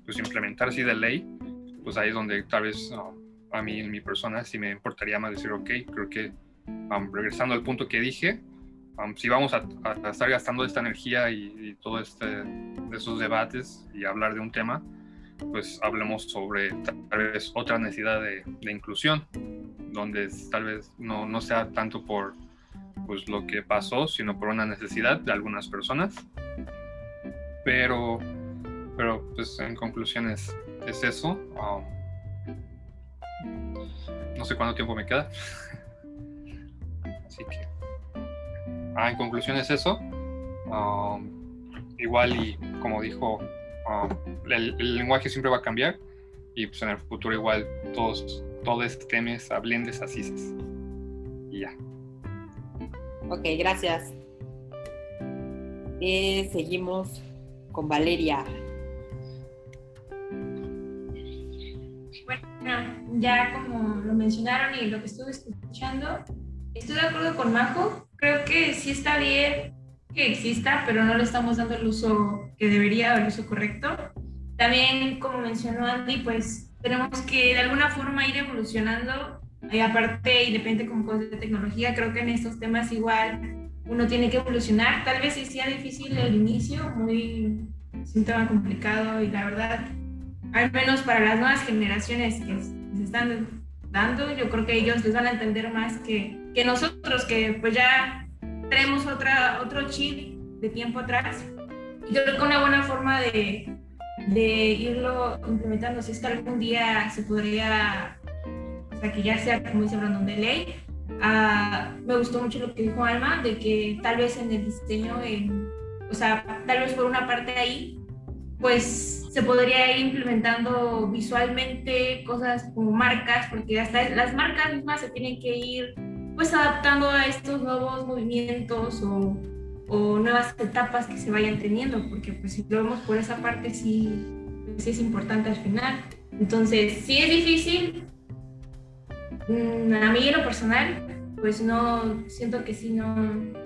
pues, implementar así de ley, pues ahí es donde tal vez a mí, en mi persona, sí me importaría más decir, ok, creo que regresando al punto que dije, si vamos a, estar gastando esta energía y, y todo este de esos debates y hablar de un tema, pues hablemos sobre tal vez otra necesidad de, inclusión, donde tal vez no, no, sea tanto por pues, lo que pasó, sino por una necesidad de algunas personas. Pero, pero pues en conclusión es, eso. Um, no sé cuánto tiempo me queda. Así que... Ah, en conclusión es eso. Um, igual y como dijo, ah, el, lenguaje siempre va a cambiar y pues en el futuro igual todos, todos este temas blendes así y ya. Ok, gracias. Eh, seguimos con Valeria. Bueno, ya como lo mencionaron y lo que estuve escuchando, estoy de acuerdo con Majo. Creo que sí está bien que exista, pero no le estamos dando el uso que debería o el uso correcto. También, como mencionó Andy, pues tenemos que de alguna forma ir evolucionando. Y aparte, y depende como cosas de tecnología, creo que en estos temas igual uno tiene que evolucionar. Tal vez sí sea difícil el inicio, muy, es un tema complicado y la verdad, al menos para las nuevas generaciones que se están dando, yo creo que ellos les van a entender más que, que nosotros, que pues ya tenemos otra, otro chip de tiempo atrás. Y creo que una buena forma de, de irlo implementando, si es que algún día se podría, sea, que ya sea, como dice Brandon, de ley. Ah, me gustó mucho lo que dijo Alma, de que tal vez en el diseño, en, o sea, tal vez por una parte ahí, pues se podría ir implementando visualmente cosas como marcas, porque hasta las marcas mismas se tienen que ir pues adaptando a estos nuevos movimientos o, o nuevas etapas que se vayan teniendo, porque pues si lo vemos por esa parte sí, sí es importante al final. Entonces, sí es difícil, a mí en lo personal, pues no, siento que sí no,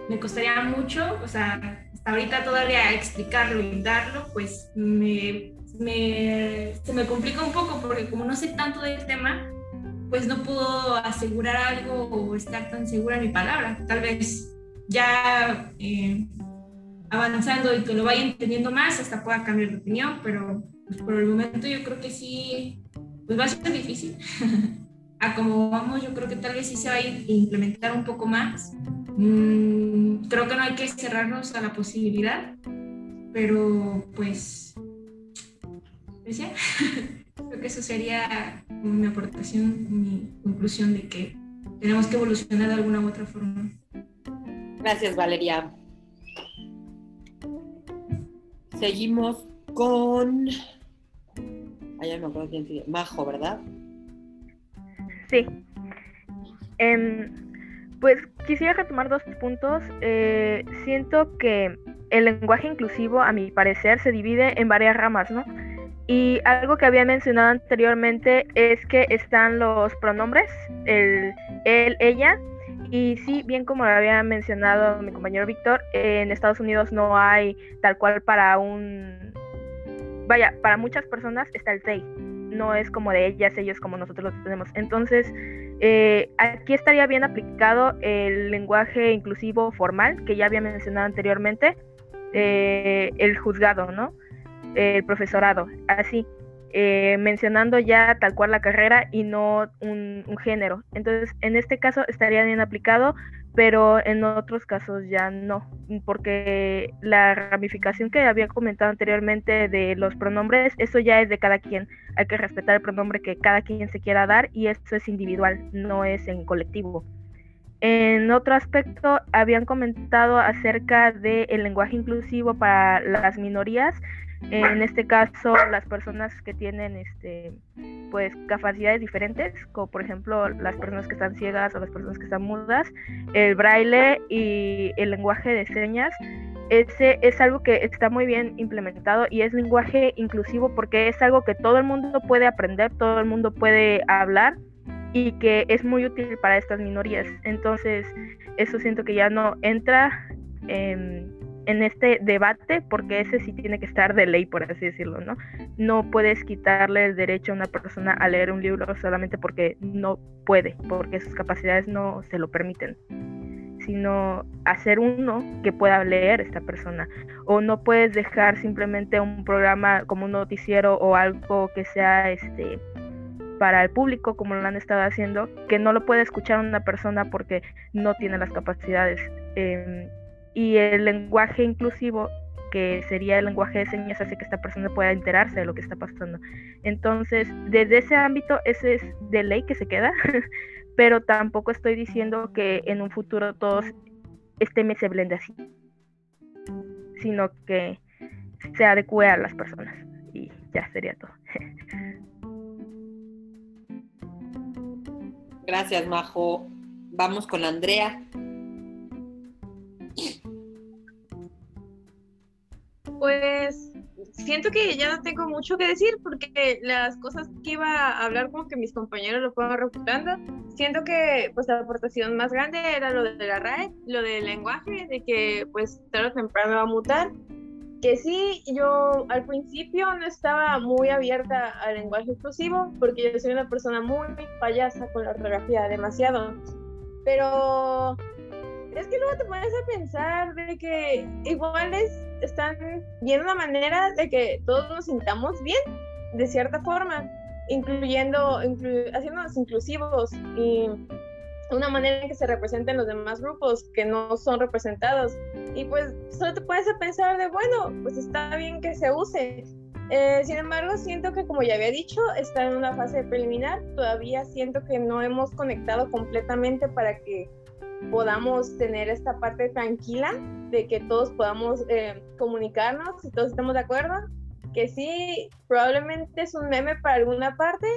me costaría mucho, o sea, hasta ahorita todavía explicarlo y darlo, pues me, me, se me complica un poco porque como no sé tanto del tema, pues no puedo asegurar algo o estar tan segura en mi palabra. Tal vez ya eh, avanzando y que lo vaya entendiendo más, hasta pueda cambiar de opinión, pero pues, por el momento yo creo que sí, pues va a ser difícil. [laughs] a como vamos, yo creo que tal vez sí se va a implementar un poco más. Mm, creo que no hay que cerrarnos a la posibilidad, pero pues, pues [laughs] creo que eso sería mi aportación, mi conclusión de que tenemos que evolucionar de alguna u otra forma. Gracias, Valeria. Seguimos con. Allá me acuerdo quién Majo, ¿verdad? Sí. Em, pues quisiera retomar dos puntos. Eh, siento que el lenguaje inclusivo, a mi parecer, se divide en varias ramas, ¿no? Y algo que había mencionado anteriormente es que están los pronombres, el, él, ella. Y sí, bien como lo había mencionado mi compañero Víctor, en Estados Unidos no hay tal cual para un... Vaya, para muchas personas está el they. No es como de ellas, ellos como nosotros lo tenemos. Entonces, eh, aquí estaría bien aplicado el lenguaje inclusivo formal que ya había mencionado anteriormente, eh, el juzgado, ¿no? el profesorado, así, eh, mencionando ya tal cual la carrera y no un, género. Entonces, en este caso estaría bien aplicado, pero en otros casos ya no, porque la ramificación que había comentado anteriormente de los pronombres, eso ya es de cada quien. Hay que respetar el pronombre que cada quien se quiera dar y eso es individual, no es en colectivo. En otro aspecto, habían comentado acerca del lenguaje inclusivo para las minorías. En este caso, las personas que tienen este, pues, capacidades diferentes, como por ejemplo las personas que están ciegas o las personas que están mudas, el braille y el lenguaje de señas, ese es algo que está muy bien implementado y es lenguaje inclusivo porque es algo que todo el mundo puede aprender, todo el mundo puede hablar y que es muy útil para estas minorías. Entonces, eso siento que ya no entra en en este debate, porque ese sí tiene que estar de ley, por así decirlo, ¿no? No puedes quitarle el derecho a una persona a leer un libro solamente porque no puede, porque sus capacidades no se lo permiten, sino hacer uno que pueda leer esta persona. O no puedes dejar simplemente un programa como un noticiero o algo que sea este para el público, como lo han estado haciendo, que no lo puede escuchar una persona porque no tiene las capacidades. Eh, y el lenguaje inclusivo que sería el lenguaje de señas hace que esta persona pueda enterarse de lo que está pasando. Entonces, desde ese ámbito, ese es de ley que se queda, [laughs] pero tampoco estoy diciendo que en un futuro todos este mes se blende así, sino que se adecue a las personas y ya sería todo. Gracias, Majo. Vamos con Andrea. Pues siento que ya no tengo mucho que decir porque las cosas que iba a hablar como que mis compañeros lo fueron refutando. Siento que pues la aportación más grande era lo de la RAE, lo del lenguaje, de que pues tarde o temprano va a mutar. Que sí, yo al principio no estaba muy abierta al lenguaje exclusivo porque yo soy una persona muy payasa con la ortografía, demasiado. Pero es que luego te pones a pensar de que igual están viendo una manera de que todos nos sintamos bien, de cierta forma, incluyendo, haciéndonos inclusivos y una manera en que se representen los demás grupos que no son representados. Y pues solo te puedes pensar de, bueno, pues está bien que se use, Eh, sin embargo, siento que como ya había dicho, está en una fase preliminar. Todavía siento que no hemos conectado completamente para que podamos tener esta parte tranquila de que todos podamos eh, comunicarnos y todos estemos de acuerdo. Que sí, probablemente es un meme para alguna parte,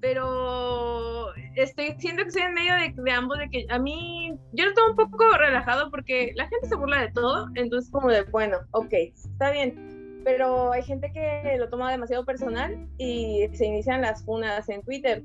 pero estoy siento que estoy en medio de, de, ambos, de que a mí, yo estoy un poco relajado porque la gente se burla de todo, entonces como de, bueno, ok, está bien, pero hay gente que lo toma demasiado personal y se inician las funas en Twitter.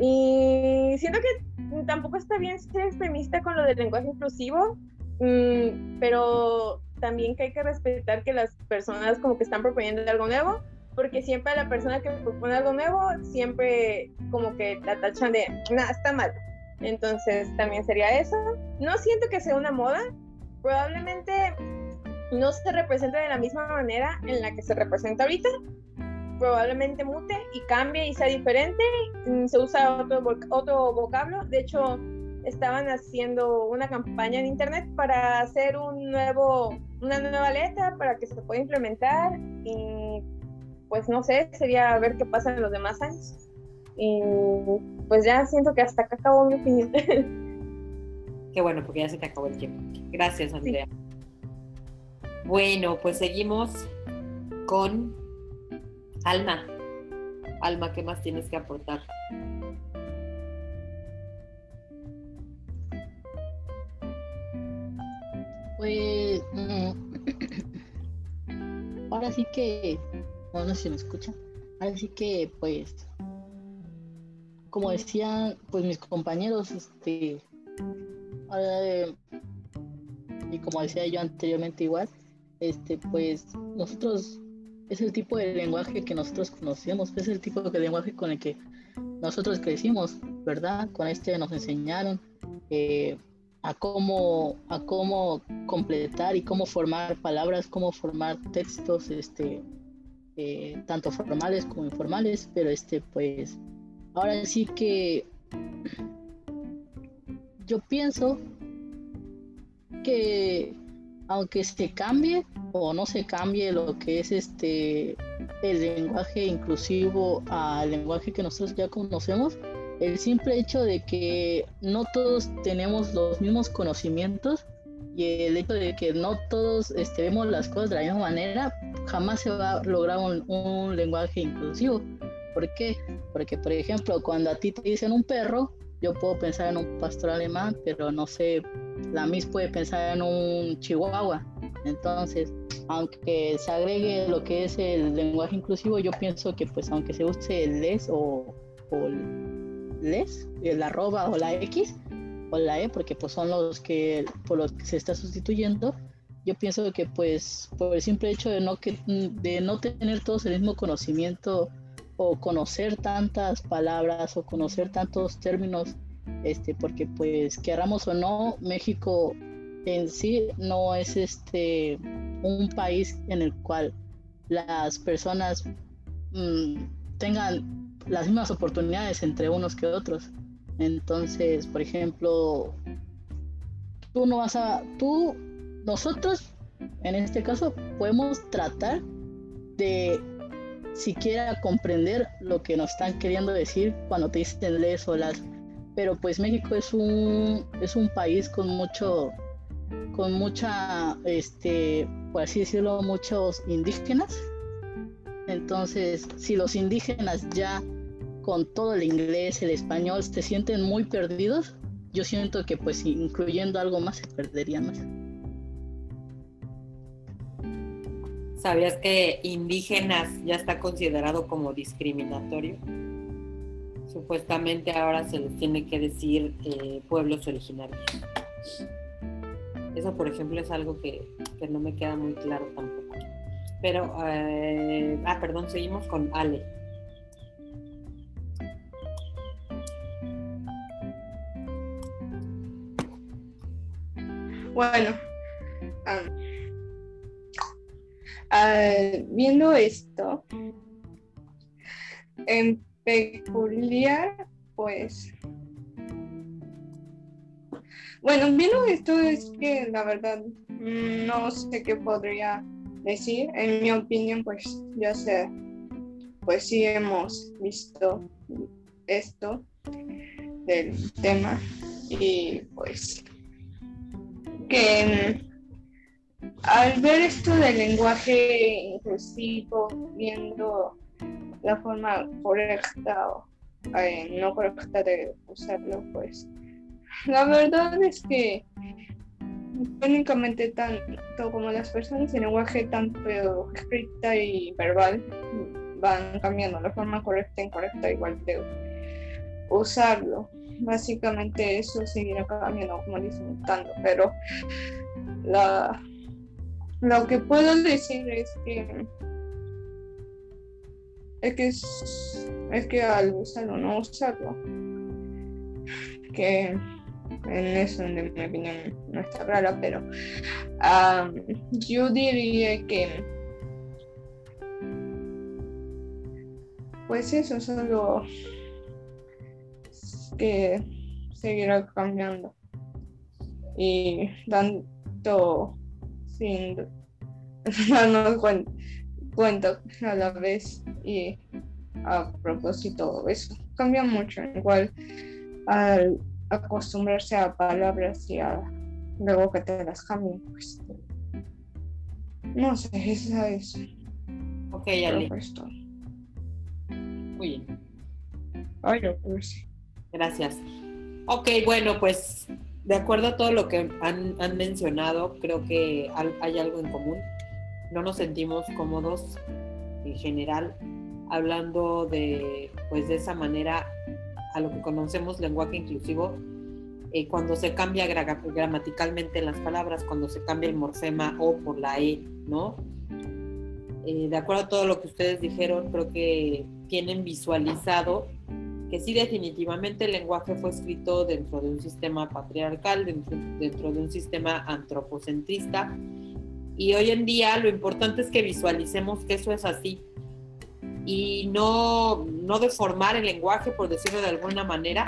Y siento que tampoco está bien ser extremista con lo del lenguaje inclusivo, mmm, pero también que hay que respetar que las personas como que están proponiendo algo nuevo, porque siempre la persona que propone algo nuevo, siempre como que la tachan de, nada, está mal. Entonces también sería eso. No siento que sea una moda, probablemente no se representa de la misma manera en la que se representa ahorita, probablemente mute y cambie y sea diferente, se usa otro, otro vocablo, de hecho estaban haciendo una campaña en internet para hacer un nuevo, una nueva letra para que se pueda implementar y pues no sé, sería ver qué pasa en los demás años. Y pues ya siento que hasta acá acabó mi opinión. [laughs] Qué bueno, porque ya se te acabó el tiempo. Gracias, Andrea. Sí. Bueno, pues seguimos con Alma. Alma, ¿qué más tienes que aportar? Pues [coughs] ahora sí que, no, no sé si me escuchan, ahora sí que pues, como decían pues mis compañeros, este, ahora, y como decía yo anteriormente igual, este pues nosotros es el tipo de lenguaje que nosotros conocemos, es el tipo de lenguaje con el que nosotros crecimos, ¿verdad? Con este nos enseñaron eh, a cómo a cómo completar y cómo formar palabras, cómo formar textos, este, eh, tanto formales como informales, pero este, pues, ahora sí que yo pienso que aunque se cambie o no se cambie lo que es este el lenguaje inclusivo al lenguaje que nosotros ya conocemos, el simple hecho de que no todos tenemos los mismos conocimientos y el hecho de que no todos este, vemos las cosas de la misma manera, jamás se va a lograr un, un lenguaje inclusivo. ¿Por qué? Porque, por ejemplo, cuando a ti te dicen un perro, yo puedo pensar en un pastor alemán, pero no sé, la Miss puede pensar en un chihuahua. Entonces, aunque se agregue lo que es el lenguaje inclusivo, yo pienso que pues aunque se use el les o, o les, el arroba o la X o la E, porque pues son los que por los que se está sustituyendo, yo pienso que pues por el simple hecho de no que de no tener todos el mismo conocimiento o conocer tantas palabras o conocer tantos términos, este, porque pues queramos o no, México en sí no es este un país en el cual las personas mmm, tengan las mismas oportunidades entre unos que otros. Entonces, por ejemplo, tú no vas a, tú, nosotros, en este caso, podemos tratar de siquiera comprender lo que nos están queriendo decir cuando te dicen les o las. Pero pues México es un, es un país con mucho, con mucha, este, por así decirlo, muchos indígenas. Entonces, si los indígenas ya con todo el inglés, el español, se sienten muy perdidos, yo siento que pues incluyendo algo más se perdería más. ¿Sabías que indígenas ya está considerado como discriminatorio? Supuestamente ahora se les tiene que decir eh, pueblos originarios. Eso, por ejemplo, es algo que, que no me queda muy claro tampoco. Pero, eh, ah, perdón, seguimos con Ale. Bueno, um, Uh, viendo esto, en peculiar, pues, bueno, viendo esto es que la verdad no sé qué podría decir. En mi opinión, pues ya sé, pues sí hemos visto esto del tema y pues que al ver esto del lenguaje inclusivo, viendo la forma correcta o eh, no correcta de usarlo, pues la verdad es que únicamente tanto como las personas en lenguaje tanto escrita y verbal van cambiando la forma correcta e incorrecta igual de usarlo. Básicamente eso seguirá cambiando como disfrutando, pero la, lo que puedo decir es que es que es, que al usarlo no usarlo que en eso en mi opinión no está rara pero yo diría que pues eso solo que seguirá cambiando y tanto sin darnos cuenta, a la vez y a propósito eso cambia mucho igual al acostumbrarse a palabras y a luego que te las cambien pues no sé esa es ok Ali. muy bien Ay, pues. Gracias. Ok, bueno, pues de acuerdo a todo lo que han, mencionado, creo que hay algo en común. No nos sentimos cómodos en general hablando de, pues de esa manera, a lo que conocemos lenguaje inclusivo, eh, cuando se cambia gramaticalmente las palabras, cuando se cambia el morfema O por la E, ¿no? Eh, de acuerdo a todo lo que ustedes dijeron, creo que tienen visualizado que sí definitivamente el lenguaje fue escrito dentro de un sistema patriarcal, dentro, de un sistema antropocentrista, y hoy en día lo importante es que visualicemos que eso es así y no, no deformar el lenguaje, por decirlo de alguna manera,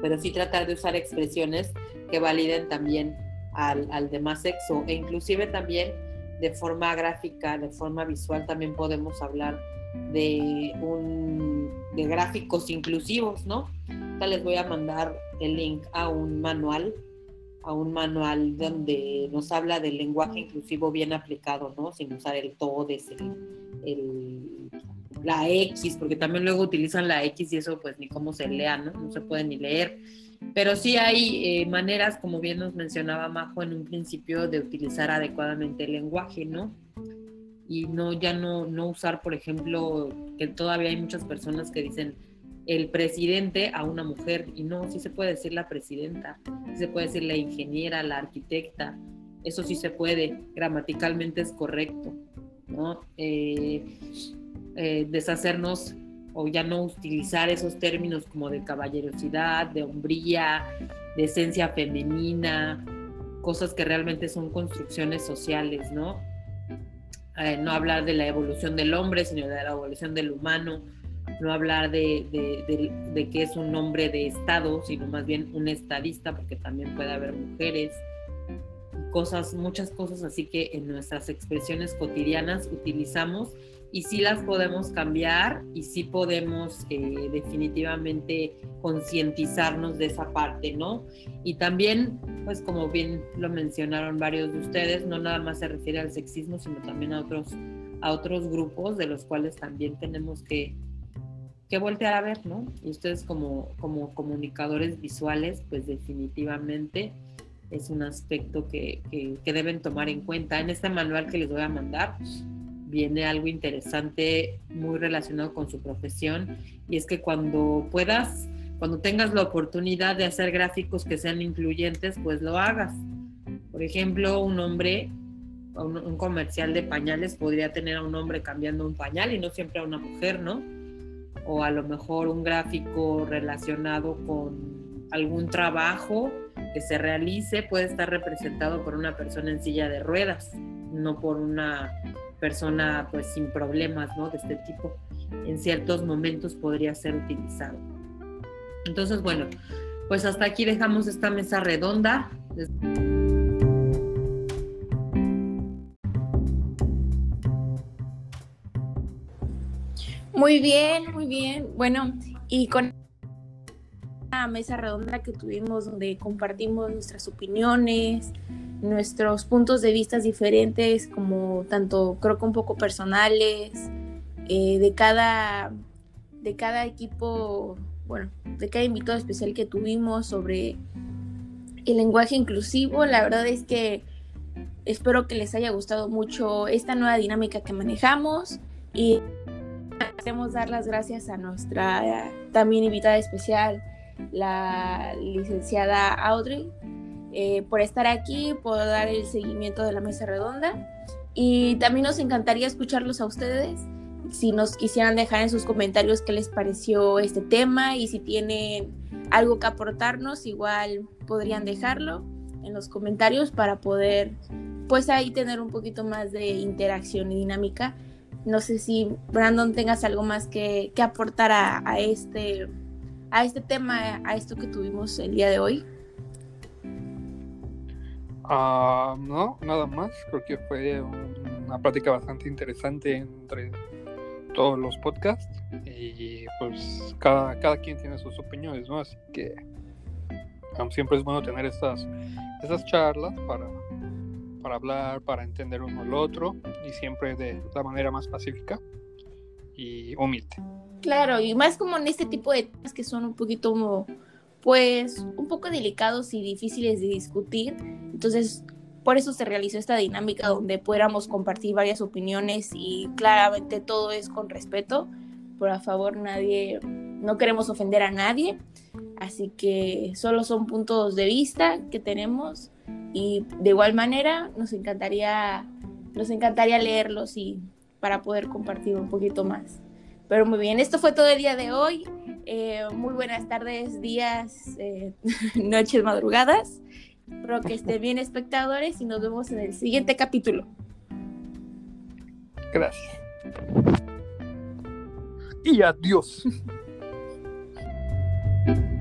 pero sí tratar de usar expresiones que validen también al, al demás sexo e inclusive también de forma gráfica, de forma visual también podemos hablar de, un, de gráficos inclusivos, ¿no? Ahorita les voy a mandar el link a un manual, a un manual donde nos habla del lenguaje inclusivo bien aplicado, ¿no? Sin usar el todes, el, la X, porque también luego utilizan la X y eso pues ni cómo se lea, ¿no? No se puede ni leer. Pero sí hay eh, maneras, como bien nos mencionaba Majo en un principio, de utilizar adecuadamente el lenguaje, ¿no? y no ya no, no usar, por ejemplo, que todavía hay muchas personas que dicen el presidente a una mujer y no, sí se puede decir la presidenta, sí se puede decir la ingeniera, la arquitecta, eso sí se puede, gramaticalmente es correcto, ¿no? Eh, eh, deshacernos o ya no utilizar esos términos como de caballerosidad, de hombría, de esencia femenina, cosas que realmente son construcciones sociales, ¿no? Eh, no hablar de la evolución del hombre, sino de la evolución del humano, no hablar de, de, que es un hombre de Estado, sino más bien un estadista, porque también puede haber mujeres, cosas, muchas cosas así que en nuestras expresiones cotidianas utilizamos y sí las podemos cambiar y sí podemos eh, definitivamente concientizarnos de esa parte, ¿no? Y también, pues como bien lo mencionaron varios de ustedes, no nada más se refiere al sexismo, sino también a otros, a otros grupos de los cuales también tenemos que, que voltear a ver, ¿no? Y ustedes como, como comunicadores visuales, pues definitivamente es un aspecto que, que, deben tomar en cuenta. En este manual que les voy a mandar, viene algo interesante muy relacionado con su profesión y es que cuando puedas, cuando tengas la oportunidad de hacer gráficos que sean incluyentes, pues lo hagas. Por ejemplo, un hombre, un, un comercial de pañales podría tener a un hombre cambiando un pañal y no siempre a una mujer, ¿no? O a lo mejor un gráfico relacionado con algún trabajo que se realice puede estar representado por una persona en silla de ruedas, no por una persona pues sin problemas ¿no? de este tipo en ciertos momentos podría ser utilizado. Entonces, bueno, pues hasta aquí dejamos esta mesa redonda. Muy bien, muy bien. Bueno, y con la mesa redonda que tuvimos donde compartimos nuestras opiniones, nuestros puntos de vista diferentes, como tanto creo que un poco personales, eh, de cada de cada equipo, bueno, de cada invitado especial que tuvimos sobre el lenguaje inclusivo. La verdad es que espero que les haya gustado mucho esta nueva dinámica que manejamos y queremos dar las gracias a nuestra también invitada especial, la licenciada Audrey, eh, por estar aquí, por dar el seguimiento de la mesa redonda. Y también nos encantaría escucharlos a ustedes. Si nos quisieran dejar en sus comentarios qué les pareció este tema y si tienen algo que aportarnos, igual podrían dejarlo en los comentarios para poder, pues ahí tener un poquito más de interacción y dinámica no sé si Brandon tengas algo más que, aportar a, este, a este tema, a esto que tuvimos el día de hoy. Ah, no, nada más. Creo que fue una plática bastante interesante entre todos los podcasts y pues cada, cada quien tiene sus opiniones, ¿no? Así que siempre es bueno tener estas, estas charlas para para hablar, para entender uno al otro y siempre de la manera más pacífica y humilde. Claro, y más como en este tipo de temas que son un poquito pues un poco delicados y difíciles de discutir. Entonces, por eso se realizó esta dinámica donde pudiéramos compartir varias opiniones y claramente todo es con respeto. Por favor, nadie, no queremos ofender a nadie. Así que solo son puntos de vista que tenemos y de igual manera nos encantaría, nos encantaría leerlos y para poder compartir un poquito más. Pero muy bien, esto fue todo el día de hoy. Eh, muy buenas tardes, días, eh, [laughs] noches, madrugadas. Espero que estén bien espectadores y nos vemos en el siguiente capítulo. Gracias. Y adiós. [laughs]